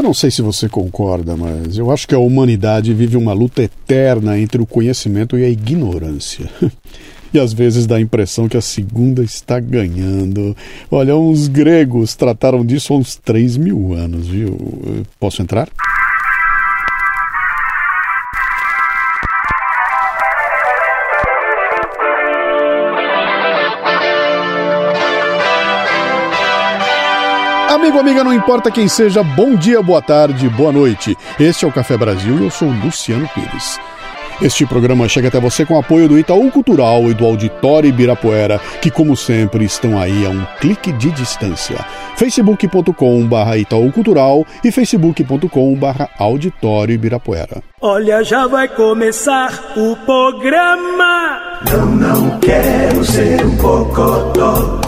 Eu não sei se você concorda, mas eu acho que a humanidade vive uma luta eterna entre o conhecimento e a ignorância. E às vezes dá a impressão que a segunda está ganhando. Olha, os gregos trataram disso há uns 3 mil anos, viu? Posso entrar? Amigo, amiga, não importa quem seja, bom dia, boa tarde, boa noite. Este é o Café Brasil e eu sou Luciano Pires. Este programa chega até você com apoio do Itaú Cultural e do Auditório Ibirapuera, que, como sempre, estão aí a um clique de distância. facebook.com.br Itaú Cultural e facebook.com.br Auditório Ibirapuera. Olha, já vai começar o programa. Não, não quero ser um cocotó.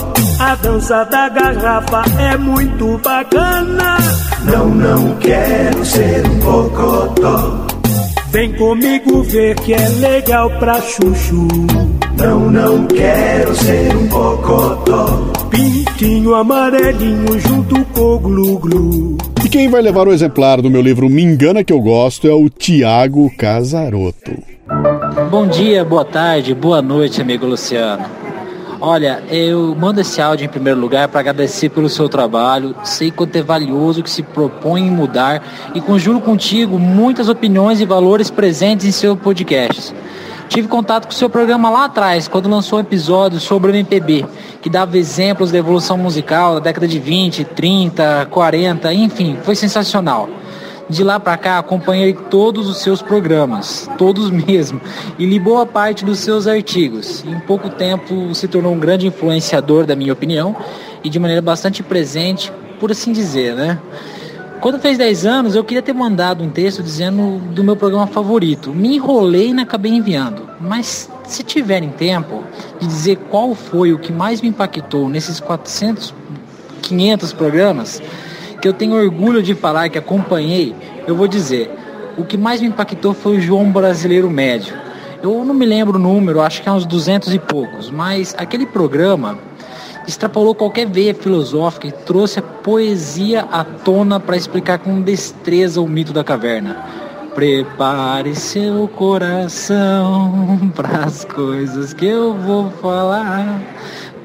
A dança da garrafa é muito bacana. Não, não quero ser um cocotó. Vem comigo ver que é legal pra chuchu. Não, não quero ser um cocotó. Pintinho amarelinho junto com o glu-glu. E quem vai levar o exemplar do meu livro Me Engana Que Eu Gosto é o Tiago Casaroto. Bom dia, boa tarde, boa noite, amigo Luciano. Olha, eu mando esse áudio em primeiro lugar para agradecer pelo seu trabalho. Sei quanto é valioso que se propõe em mudar e conjuro contigo muitas opiniões e valores presentes em seu podcast. Tive contato com o seu programa lá atrás, quando lançou um episódio sobre o MPB, que dava exemplos da evolução musical da década de 20, 30, 40, enfim, foi sensacional. De lá para cá, acompanhei todos os seus programas, todos mesmo, e li boa parte dos seus artigos. Em pouco tempo se tornou um grande influenciador, da minha opinião, e de maneira bastante presente, por assim dizer, né? Quando fez 10 anos, eu queria ter mandado um texto dizendo do meu programa favorito. Me enrolei e acabei enviando. Mas se tiverem tempo de dizer qual foi o que mais me impactou nesses 400, 500 programas, que eu tenho orgulho de falar que acompanhei, eu vou dizer, o que mais me impactou foi o João Brasileiro Médio. Eu não me lembro o número, acho que é uns 200 e poucos, mas aquele programa extrapolou qualquer veia filosófica e trouxe a poesia à tona para explicar com destreza o mito da caverna. Prepare seu coração para as coisas que eu vou falar.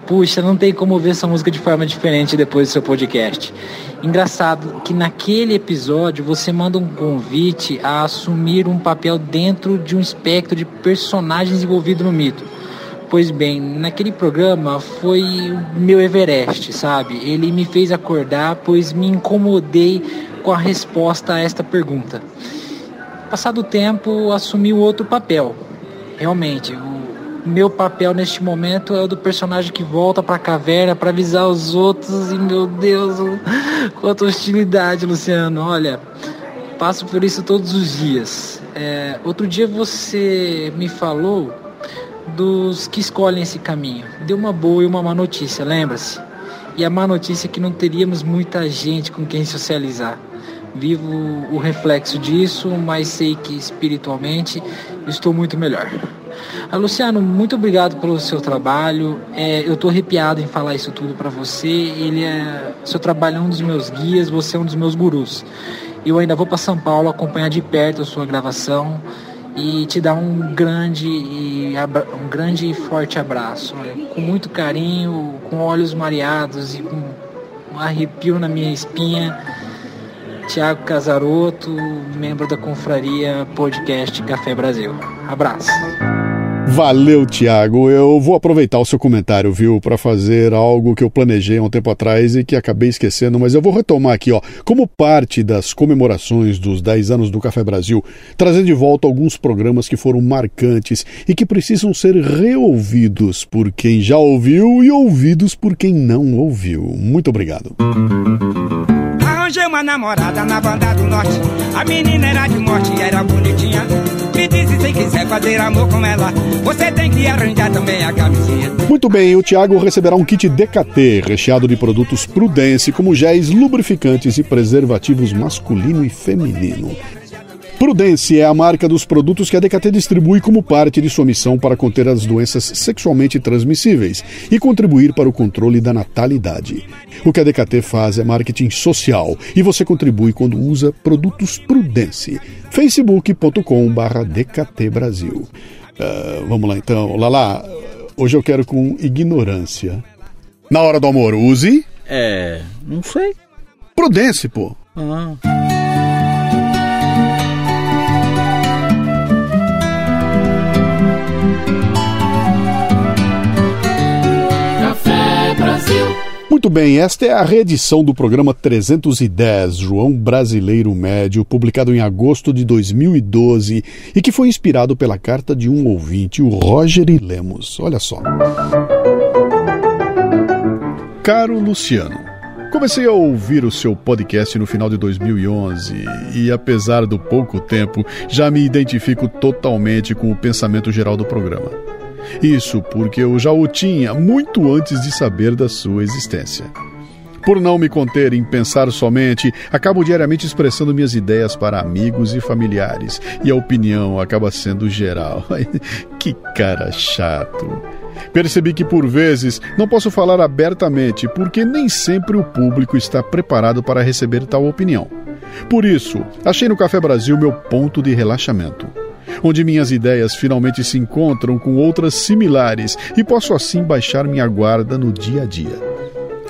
Puxa, não tem como ver essa música de forma diferente depois do seu podcast. Engraçado que naquele episódio você manda um convite a assumir um papel dentro de um espectro de personagens envolvidos no mito. Pois bem, naquele programa foi o meu Everest, sabe? Ele me fez acordar, pois me incomodei com a resposta a esta pergunta. Passado o tempo, assumi outro papel. Realmente, o meu papel neste momento é o do personagem que volta para a caverna para avisar os outros e meu Deus, quanta hostilidade, Luciano. Olha, passo por isso todos os dias. É, outro dia você me falou dos que escolhem esse caminho. Deu uma boa e uma má notícia, lembra-se? E a má notícia é que não teríamos muita gente com quem socializar. Vivo o reflexo disso, mas sei que espiritualmente estou muito melhor. Ah, Luciano, muito obrigado pelo seu trabalho. É, eu estou arrepiado em falar isso tudo para você. Ele é, seu trabalho é um dos meus guias, você é um dos meus gurus. Eu ainda vou para São Paulo acompanhar de perto a sua gravação e te dar um grande e um grande e forte abraço, com muito carinho, com olhos mareados e com um arrepio na minha espinha. Tiago Casaroto, membro da Confraria Podcast Café Brasil. Abraço. Valeu, Tiago. Eu vou aproveitar o seu comentário, viu, para fazer algo que eu planejei há um tempo atrás e que acabei esquecendo, mas eu vou retomar aqui, ó, como parte das comemorações dos 10 anos do Café Brasil, trazer de volta alguns programas que foram marcantes e que precisam ser reouvidos por quem já ouviu e ouvidos por quem não ouviu. Muito obrigado. Arranjei uma namorada na banda do norte. A menina era de morte, era bonitinha. Me disse se quiser fazer amor com ela, você tem que arranjar também a camisinha. Muito bem, o Thiago receberá um kit DKT recheado de produtos Prudence, como géis, lubrificantes e preservativos masculino e feminino. Prudence é a marca dos produtos que a DKT distribui como parte de sua missão para conter as doenças sexualmente transmissíveis e contribuir para o controle da natalidade. O que a DKT faz é marketing social e você contribui quando usa produtos Prudence. facebook.com.br DKT Brasil. Uh, vamos lá então. Lala, hoje eu quero com ignorância. Na hora do amor, use. É. Não sei. Prudence, pô. Ah. Muito bem, esta é a reedição do programa 310, João Brasileiro Médio, publicado em agosto de 2012 e que foi inspirado pela carta de um ouvinte, o Roger Lemos. Olha só. Caro Luciano, Comecei a ouvir o seu podcast no final de 2011 e, apesar do pouco tempo, já me identifico totalmente com o pensamento geral do programa. Isso porque eu já o tinha muito antes de saber da sua existência. Por não me conter em pensar somente, acabo diariamente expressando minhas ideias para amigos e familiares, e a opinião acaba sendo geral. que cara chato. Percebi que por vezes não posso falar abertamente porque nem sempre o público está preparado para receber tal opinião. Por isso, achei no Café Brasil meu ponto de relaxamento onde minhas ideias finalmente se encontram com outras similares e posso assim baixar minha guarda no dia a dia.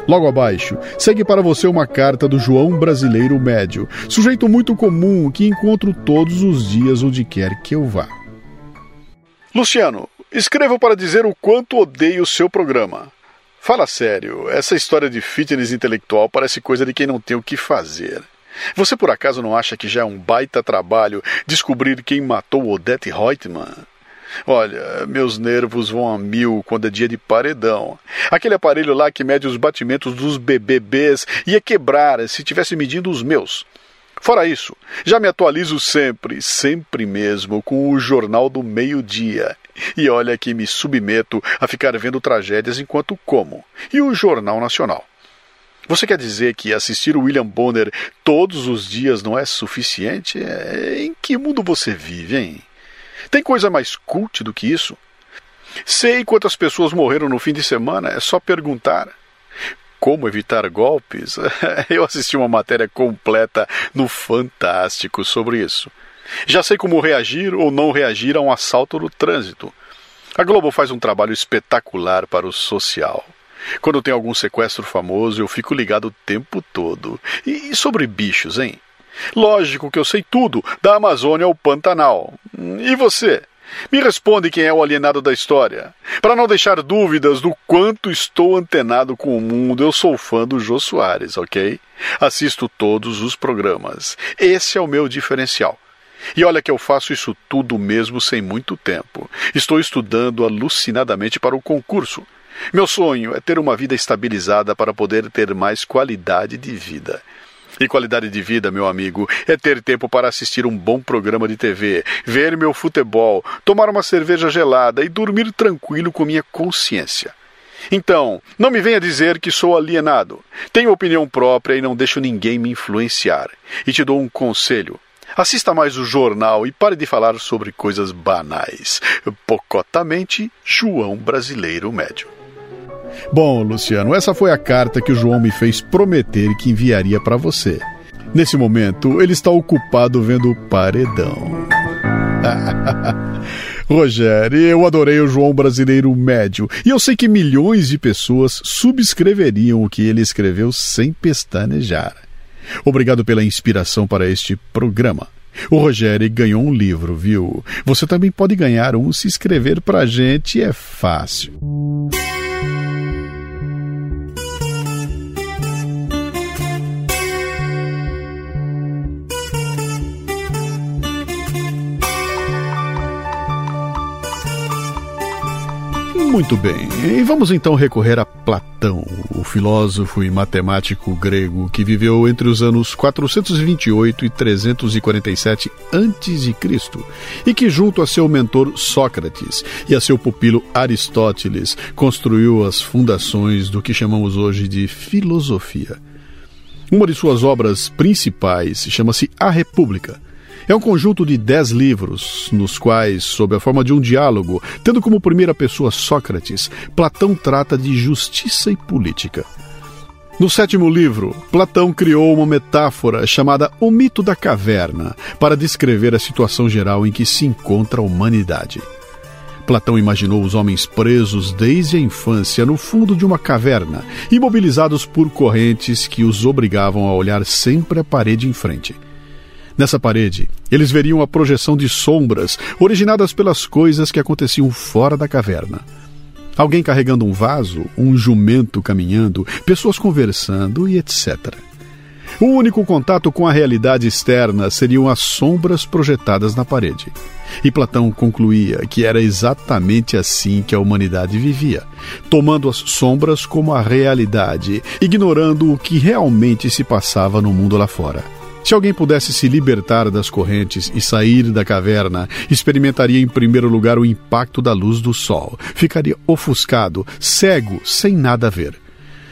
Logo abaixo, segue para você uma carta do João Brasileiro Médio, sujeito muito comum que encontro todos os dias onde quer que eu vá. Luciano, escrevo para dizer o quanto odeio o seu programa. Fala sério, essa história de fitness intelectual parece coisa de quem não tem o que fazer. Você por acaso não acha que já é um baita trabalho descobrir quem matou Odette Reutemann? Olha, meus nervos vão a mil quando é dia de paredão. Aquele aparelho lá que mede os batimentos dos BBBs ia quebrar se tivesse medindo os meus. Fora isso, já me atualizo sempre, sempre mesmo, com o Jornal do Meio-Dia. E olha que me submeto a ficar vendo tragédias enquanto como. E o Jornal Nacional. Você quer dizer que assistir o William Bonner todos os dias não é suficiente? É, em que mundo você vive, hein? Tem coisa mais cult do que isso? Sei quantas pessoas morreram no fim de semana, é só perguntar. Como evitar golpes? Eu assisti uma matéria completa no Fantástico sobre isso. Já sei como reagir ou não reagir a um assalto no trânsito. A Globo faz um trabalho espetacular para o social. Quando tem algum sequestro famoso, eu fico ligado o tempo todo. E sobre bichos, hein? Lógico que eu sei tudo, da Amazônia ao Pantanal. E você? Me responde quem é o alienado da história. Para não deixar dúvidas do quanto estou antenado com o mundo, eu sou fã do Jô Soares, ok? Assisto todos os programas. Esse é o meu diferencial. E olha que eu faço isso tudo mesmo sem muito tempo. Estou estudando alucinadamente para o concurso. Meu sonho é ter uma vida estabilizada para poder ter mais qualidade de vida. E qualidade de vida, meu amigo, é ter tempo para assistir um bom programa de TV, ver meu futebol, tomar uma cerveja gelada e dormir tranquilo com minha consciência. Então, não me venha dizer que sou alienado. Tenho opinião própria e não deixo ninguém me influenciar. E te dou um conselho. Assista mais o jornal e pare de falar sobre coisas banais. Pocotamente, João Brasileiro Médio. Bom, Luciano, essa foi a carta que o João me fez prometer que enviaria para você. Nesse momento, ele está ocupado vendo o paredão. Rogério, eu adorei o João Brasileiro Médio e eu sei que milhões de pessoas subscreveriam o que ele escreveu sem pestanejar. Obrigado pela inspiração para este programa. O Rogério ganhou um livro, viu? Você também pode ganhar um se inscrever pra gente, é fácil. Muito bem, e vamos então recorrer a Platão, o filósofo e matemático grego que viveu entre os anos 428 e 347 a.C. e que, junto a seu mentor Sócrates e a seu pupilo Aristóteles, construiu as fundações do que chamamos hoje de filosofia. Uma de suas obras principais chama-se A República É um conjunto de dez livros, nos quais, sob a forma de um diálogo, tendo como primeira pessoa Sócrates, Platão trata de justiça e política. No sétimo livro, Platão criou uma metáfora chamada O Mito da Caverna para descrever a situação geral em que se encontra a humanidade. Platão imaginou os homens presos desde a infância no fundo de uma caverna, imobilizados por correntes que os obrigavam a olhar sempre a parede em frente. Nessa parede, eles veriam a projeção de sombras originadas pelas coisas que aconteciam fora da caverna. Alguém carregando um vaso, um jumento caminhando, pessoas conversando e etc. O único contato com a realidade externa seriam as sombras projetadas na parede. E Platão concluía que era exatamente assim que a humanidade vivia, tomando as sombras como a realidade, ignorando o que realmente se passava no mundo lá fora. Se alguém pudesse se libertar das correntes e sair da caverna, experimentaria em primeiro lugar o impacto da luz do sol. Ficaria ofuscado, cego, sem nada a ver.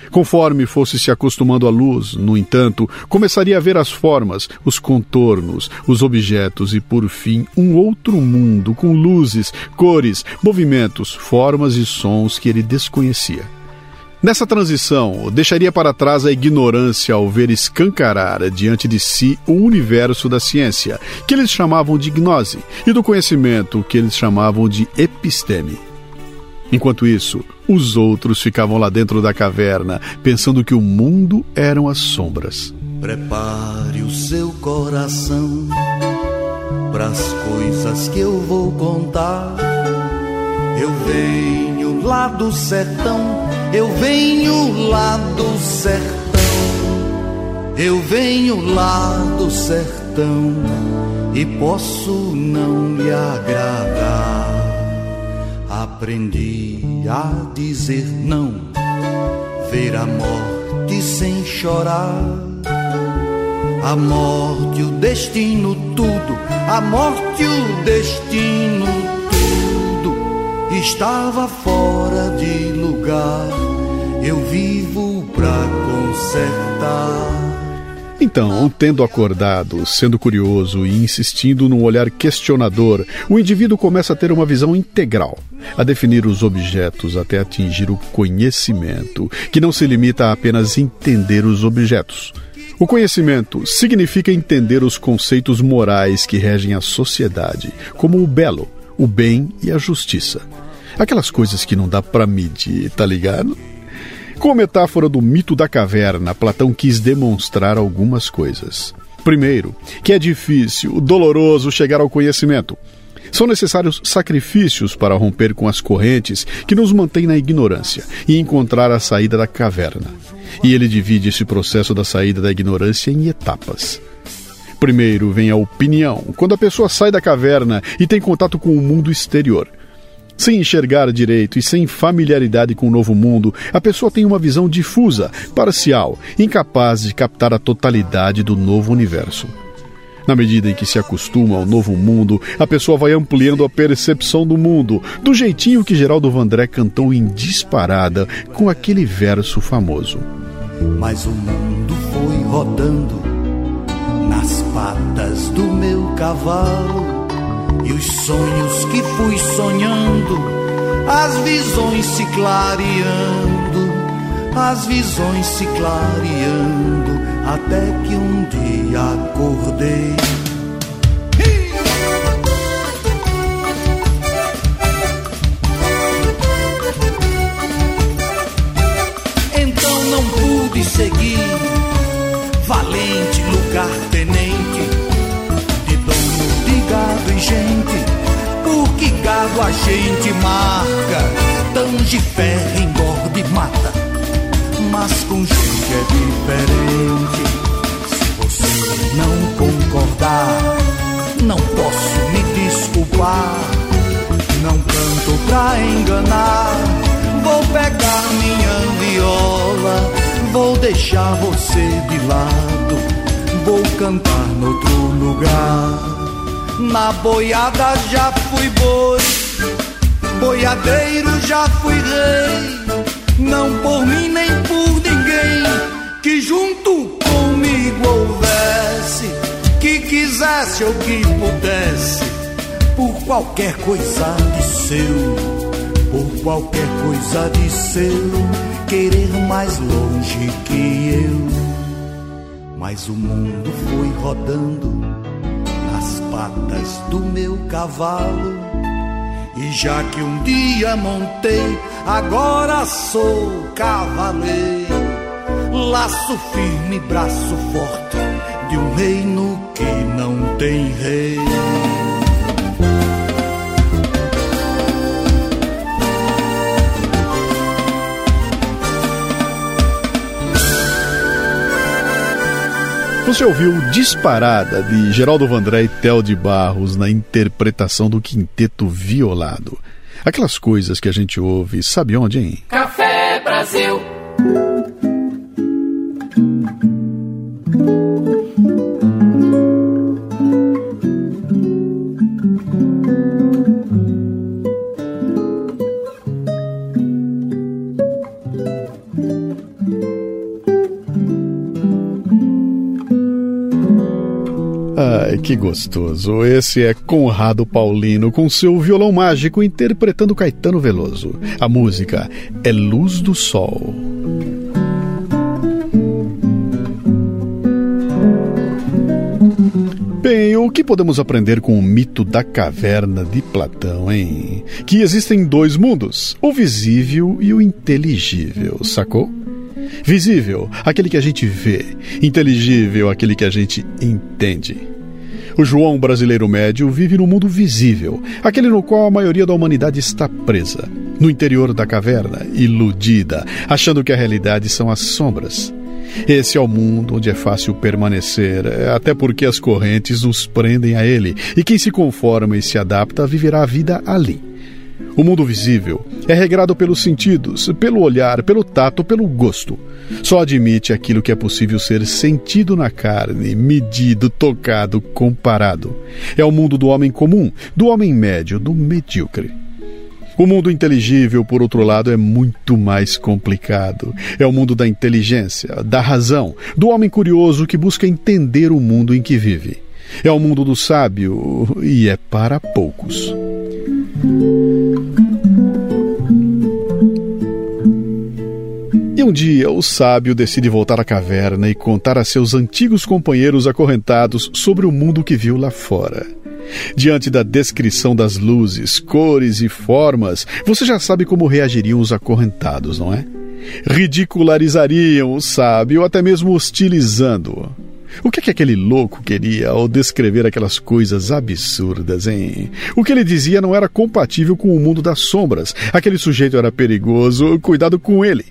Conforme fosse se acostumando à luz, no entanto, começaria a ver as formas, os contornos, os objetos e, por fim, um outro mundo com luzes, cores, movimentos, formas e sons que ele desconhecia. Nessa transição, deixaria para trás a ignorância ao ver escancarar diante de si o universo da ciência, que eles chamavam de gnose, e do conhecimento, que eles chamavam de episteme. Enquanto isso, os outros ficavam lá dentro da caverna, pensando que o mundo eram as sombras. Prepare o seu coração para as coisas que eu vou contar. Eu venho lá do sertão eu venho lá do sertão, eu venho lá do sertão e posso não lhe agradar. Aprendi a dizer não, ver a morte sem chorar. A morte, o destino, tudo, a morte, o destino, tudo estava fora de lugar eu vivo pra consertar. Então, tendo acordado, sendo curioso e insistindo num olhar questionador, o indivíduo começa a ter uma visão integral, a definir os objetos até atingir o conhecimento, que não se limita a apenas entender os objetos. O conhecimento significa entender os conceitos morais que regem a sociedade, como o belo, o bem e a justiça. Aquelas coisas que não dá para medir, tá ligado? Com a metáfora do mito da caverna, Platão quis demonstrar algumas coisas. Primeiro, que é difícil, doloroso chegar ao conhecimento. São necessários sacrifícios para romper com as correntes que nos mantêm na ignorância e encontrar a saída da caverna. E ele divide esse processo da saída da ignorância em etapas. Primeiro vem a opinião, quando a pessoa sai da caverna e tem contato com o mundo exterior. Sem enxergar direito e sem familiaridade com o novo mundo, a pessoa tem uma visão difusa, parcial, incapaz de captar a totalidade do novo universo. Na medida em que se acostuma ao novo mundo, a pessoa vai ampliando a percepção do mundo, do jeitinho que Geraldo Vandré cantou em disparada com aquele verso famoso. Mas o mundo foi rodando nas patas do meu cavalo e os sonhos que fui sonhando, as visões se clareando, as visões se clareando, até que um dia acordei. Então não pude seguir, gente, porque gado a gente marca, tange, ferra, engorda e mata. Mas com gente é diferente. Se você não concordar, não posso me desculpar. Não canto pra enganar. Vou pegar minha viola, vou deixar você de lado. Vou cantar noutro lugar. Na boiada já fui boi, boiadeiro já fui rei. Não por mim nem por ninguém que junto comigo houvesse, que quisesse ou que pudesse, por qualquer coisa de seu, por qualquer coisa de seu, querer mais longe que eu. Mas o mundo foi rodando patas do meu cavalo. E já que um dia montei, agora sou cavaleiro. Laço firme, braço forte de um reino que não tem rei. Você ouviu Disparada de Geraldo Vandré e Tel de Barros na interpretação do Quinteto Violado. Aquelas coisas que a gente ouve, sabe onde, hein? Café Brasil. Ai, que gostoso. Esse é Conrado Paulino com seu violão mágico interpretando Caetano Veloso. A música é Luz do Sol. Bem, o que podemos aprender com o mito da caverna de Platão, hein? Que existem dois mundos, o visível e o inteligível, sacou? Visível, aquele que a gente vê. Inteligível, aquele que a gente entende. O João brasileiro médio vive no mundo visível, aquele no qual a maioria da humanidade está presa, no interior da caverna, iludida, achando que a realidade são as sombras. Esse é o mundo onde é fácil permanecer, até porque as correntes nos prendem a ele, e quem se conforma e se adapta viverá a vida ali. O mundo visível é regrado pelos sentidos, pelo olhar, pelo tato, pelo gosto. Só admite aquilo que é possível ser sentido na carne, medido, tocado, comparado. É o mundo do homem comum, do homem médio, do medíocre. O mundo inteligível, por outro lado, é muito mais complicado. É o mundo da inteligência, da razão, do homem curioso que busca entender o mundo em que vive. É o mundo do sábio e é para poucos. Um dia o sábio decide voltar à caverna e contar a seus antigos companheiros acorrentados sobre o mundo que viu lá fora. Diante da descrição das luzes, cores e formas, você já sabe como reagiriam os acorrentados, não é? Ridicularizariam o sábio, até mesmo hostilizando-o. O que, é que aquele louco queria ao descrever aquelas coisas absurdas, hein? O que ele dizia não era compatível com o mundo das sombras. Aquele sujeito era perigoso, cuidado com ele.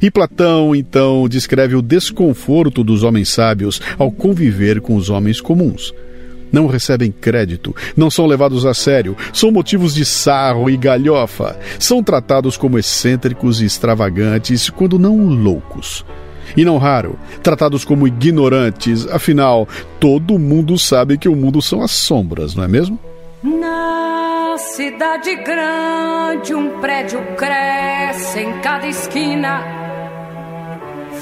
E Platão, então, descreve o desconforto dos homens sábios ao conviver com os homens comuns. Não recebem crédito, não são levados a sério, são motivos de sarro e galhofa, são tratados como excêntricos e extravagantes, quando não loucos. E não raro, tratados como ignorantes, afinal, todo mundo sabe que o mundo são as sombras, não é mesmo? Na cidade grande, um prédio cresce em cada esquina.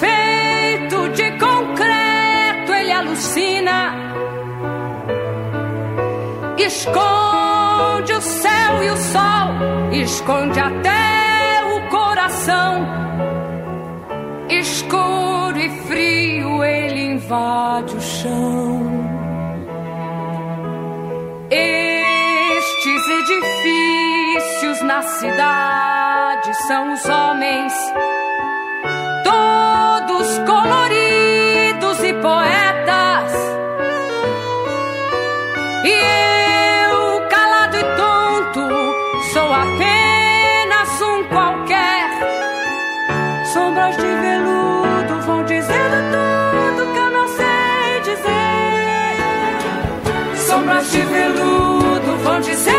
Feito de concreto, ele alucina. Esconde o céu e o sol, esconde até o coração. Escuro e frio, ele invade o chão. Estes edifícios na cidade são os homens, todos coloridos e poetas. E eu, calado e tonto, sou apenas um qualquer. Sombras de veludo vão dizendo tudo que eu não sei dizer. Sombras de veludo vão dizendo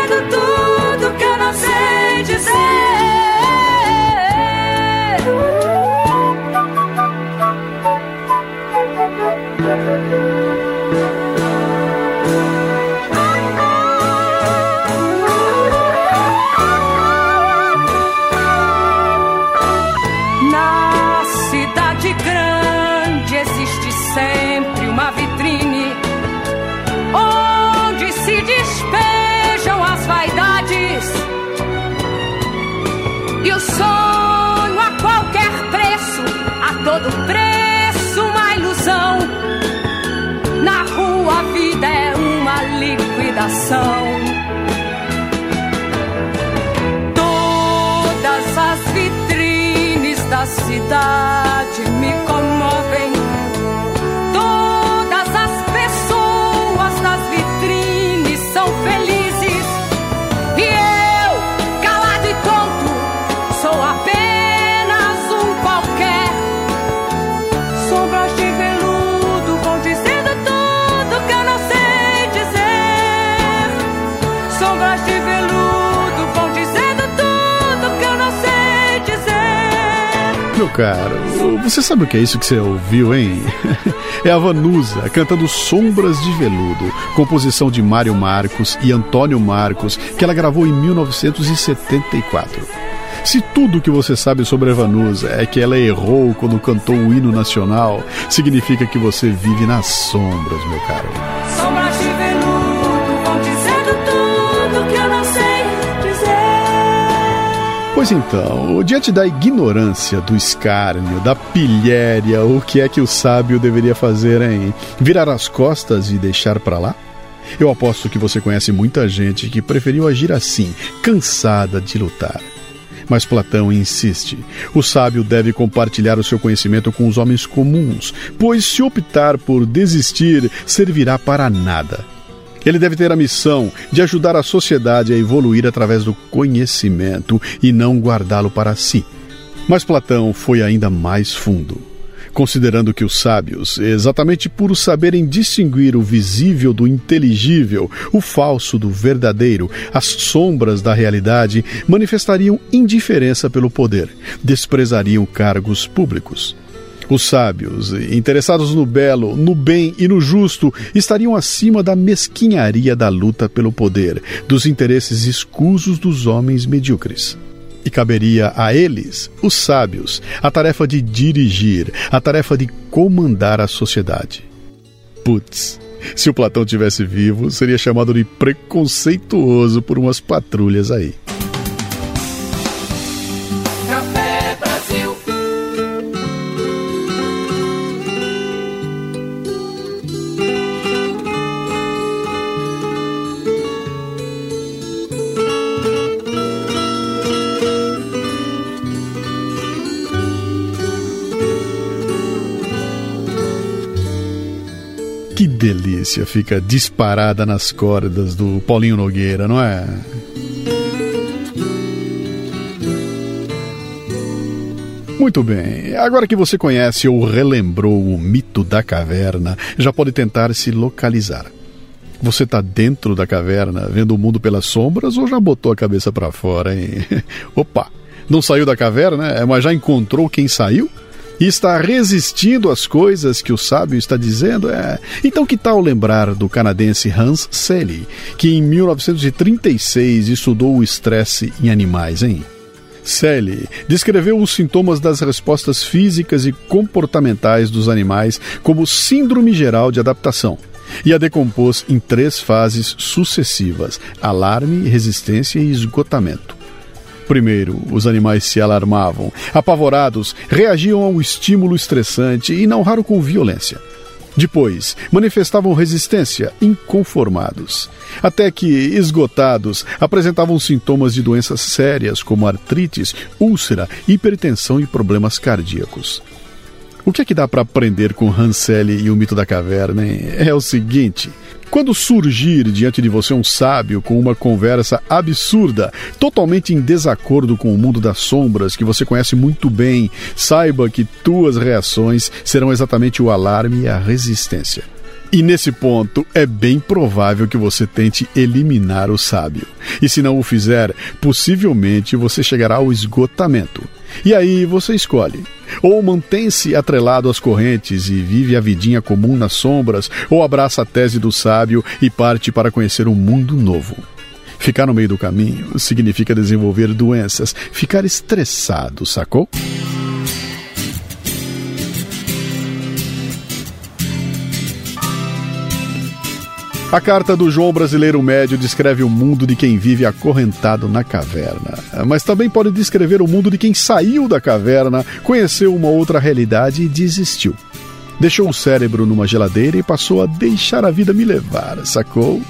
cidade caro, você sabe o que é isso que você ouviu, hein? É a Vanusa cantando Sombras de Veludo, composição de Mário Marcos e Antônio Marcos, que ela gravou em 1974. Se tudo que você sabe sobre a Vanusa é que ela errou quando cantou o hino nacional, significa que você vive nas sombras, meu caro. Sombras de veludo Pois então, diante da ignorância, do escárnio, da pilhéria, o que é que o sábio deveria fazer, hein? Virar as costas e deixar pra lá? Eu aposto que você conhece muita gente que preferiu agir assim, cansada de lutar. Mas Platão insiste: o sábio deve compartilhar o seu conhecimento com os homens comuns, pois se optar por desistir, servirá para nada. Ele deve ter a missão de ajudar a sociedade a evoluir através do conhecimento e não guardá-lo para si. Mas Platão foi ainda mais fundo. Considerando que os sábios, exatamente por saberem distinguir o visível do inteligível, o falso do verdadeiro, as sombras da realidade, manifestariam indiferença pelo poder, desprezariam cargos públicos. Os sábios, interessados no belo, no bem e no justo, estariam acima da mesquinharia da luta pelo poder, dos interesses escusos dos homens medíocres. E caberia a eles, os sábios, a tarefa de dirigir, a tarefa de comandar a sociedade. Putz, se o Platão tivesse vivo, seria chamado de preconceituoso por umas patrulhas aí. Fica disparada nas cordas do Paulinho Nogueira, não é? Muito bem, agora que você conhece ou relembrou o mito da caverna, já pode tentar se localizar. Você está dentro da caverna, vendo o mundo pelas sombras ou já botou a cabeça para fora, hein? Opa, não saiu da caverna, é, mas já encontrou quem saiu? E está resistindo às coisas que o sábio está dizendo? É. Então, que tal lembrar do canadense Hans Selye, que em 1936 estudou o estresse em animais, hein? Selye descreveu os sintomas das respostas físicas e comportamentais dos animais como síndrome geral de adaptação e a decompôs em três fases sucessivas: alarme, resistência e esgotamento. Primeiro, os animais se alarmavam, apavorados, reagiam ao estímulo estressante e não raro com violência. Depois, manifestavam resistência, inconformados. Até que, esgotados, apresentavam sintomas de doenças sérias como artrites, úlcera, hipertensão e problemas cardíacos. O que é que dá para aprender com Hansel e o mito da caverna? Hein? É o seguinte: quando surgir diante de você um sábio com uma conversa absurda, totalmente em desacordo com o mundo das sombras que você conhece muito bem, saiba que tuas reações serão exatamente o alarme e a resistência. E nesse ponto, é bem provável que você tente eliminar o sábio. E se não o fizer, possivelmente você chegará ao esgotamento. E aí você escolhe. Ou mantém-se atrelado às correntes e vive a vidinha comum nas sombras, ou abraça a tese do sábio e parte para conhecer um mundo novo. Ficar no meio do caminho significa desenvolver doenças, ficar estressado, sacou? A carta do João Brasileiro Médio descreve o mundo de quem vive acorrentado na caverna, mas também pode descrever o mundo de quem saiu da caverna, conheceu uma outra realidade e desistiu. Deixou o cérebro numa geladeira e passou a deixar a vida me levar, sacou?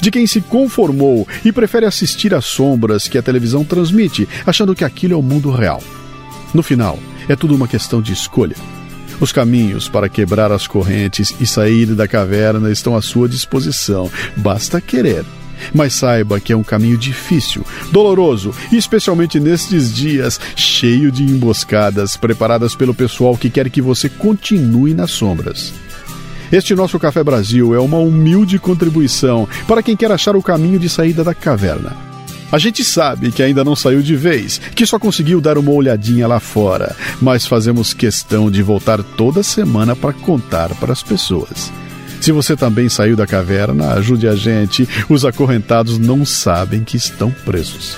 de quem se conformou e prefere assistir às sombras que a televisão transmite, achando que aquilo é o mundo real. No final, é tudo uma questão de escolha. Os caminhos para quebrar as correntes e sair da caverna estão à sua disposição, basta querer. Mas saiba que é um caminho difícil, doloroso especialmente nestes dias cheio de emboscadas preparadas pelo pessoal que quer que você continue nas sombras. Este nosso Café Brasil é uma humilde contribuição para quem quer achar o caminho de saída da caverna. A gente sabe que ainda não saiu de vez, que só conseguiu dar uma olhadinha lá fora, mas fazemos questão de voltar toda semana para contar para as pessoas. Se você também saiu da caverna, ajude a gente. Os acorrentados não sabem que estão presos.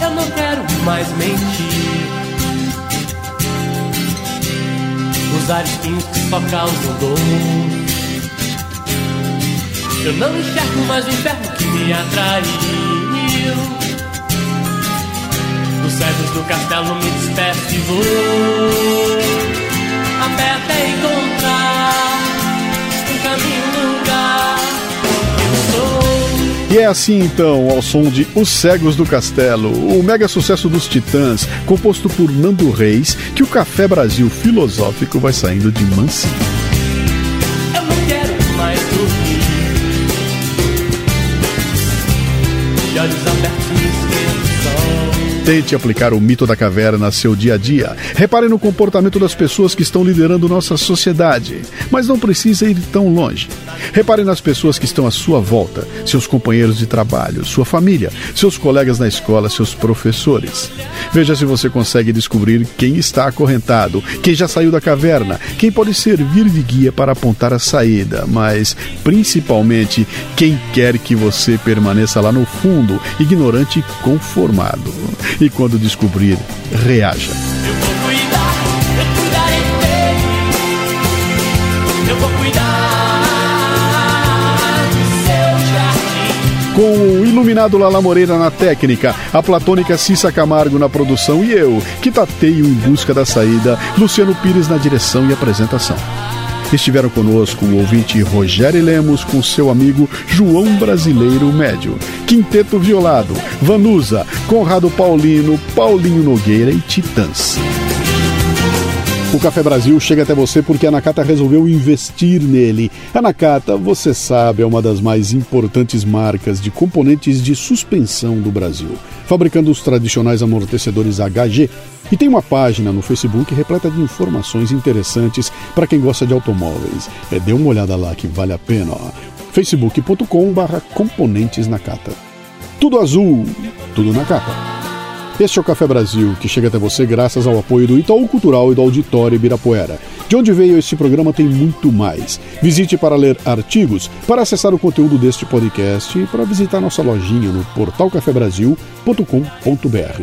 Eu não quero mais mentir. Usar espinhos que só causam dor. Eu não enxergo mais o inferno que me atraiu. Dos cedros do castelo me despeço e vou a pé até encontrar um caminho no lugar eu sou. E é assim então, ao som de Os Cegos do Castelo, o mega sucesso dos Titãs, composto por Nando Reis, que o Café Brasil filosófico vai saindo de mansinho. Eu não quero mais dormir. De olhos abertos Tente aplicar o mito da caverna a seu dia a dia. Repare no comportamento das pessoas que estão liderando nossa sociedade. Mas não precisa ir tão longe. Repare nas pessoas que estão à sua volta, seus companheiros de trabalho, sua família, seus colegas na escola, seus professores. Veja se você consegue descobrir quem está acorrentado, quem já saiu da caverna, quem pode servir de guia para apontar a saída, mas principalmente quem quer que você permaneça lá no fundo, ignorante e conformado. E quando descobrir, reaja. Eu vou cuidar, eu cuidarei dele. Eu vou cuidar do seu jardim. Com o iluminado Lala Moreira na técnica, a platônica Cissa Camargo na produção e eu, que tateio em busca da saída, Luciano Pires na direção e apresentação. Estiveram conosco o ouvinte Rogério Lemos com seu amigo João Brasileiro Médio, Quinteto Violado, Vanusa, Conrado Paulino, Paulinho Nogueira e Titãs. O Café Brasil chega até você porque a Nakata resolveu investir nele. A Nakata, você sabe, é uma das mais importantes marcas de componentes de suspensão do Brasil, fabricando os tradicionais amortecedores HG. E tem uma página no Facebook repleta de informações interessantes para quem gosta de automóveis. É, dê uma olhada lá que vale a pena. ó. facebook.com/barra componentes Nakata. Tudo azul, tudo Nakata. Este é o Café Brasil, que chega até você graças ao apoio do Itaú Cultural e do Auditório Ibirapuera. De onde veio este programa tem muito mais. Visite para ler artigos, para acessar o conteúdo deste podcast e para visitar nossa lojinha no portalcafebrasil.com.br.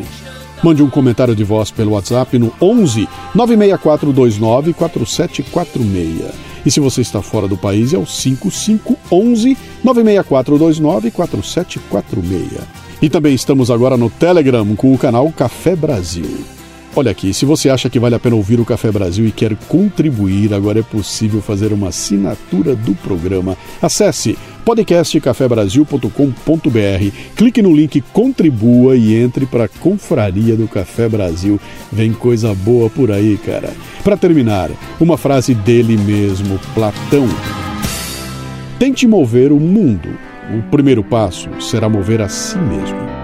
Mande um comentário de voz pelo WhatsApp no 11 96429 4746. E se você está fora do país é o 5511 96429 4746. E também estamos agora no Telegram com o canal Café Brasil. Olha aqui, se você acha que vale a pena ouvir o Café Brasil e quer contribuir, agora é possível fazer uma assinatura do programa. Acesse podcastcafebrasil.com.br, clique no link Contribua e entre para a Confraria do Café Brasil. Vem coisa boa por aí, cara. Para terminar, uma frase dele mesmo, Platão. Tente mover o mundo. O primeiro passo será mover a si mesmo.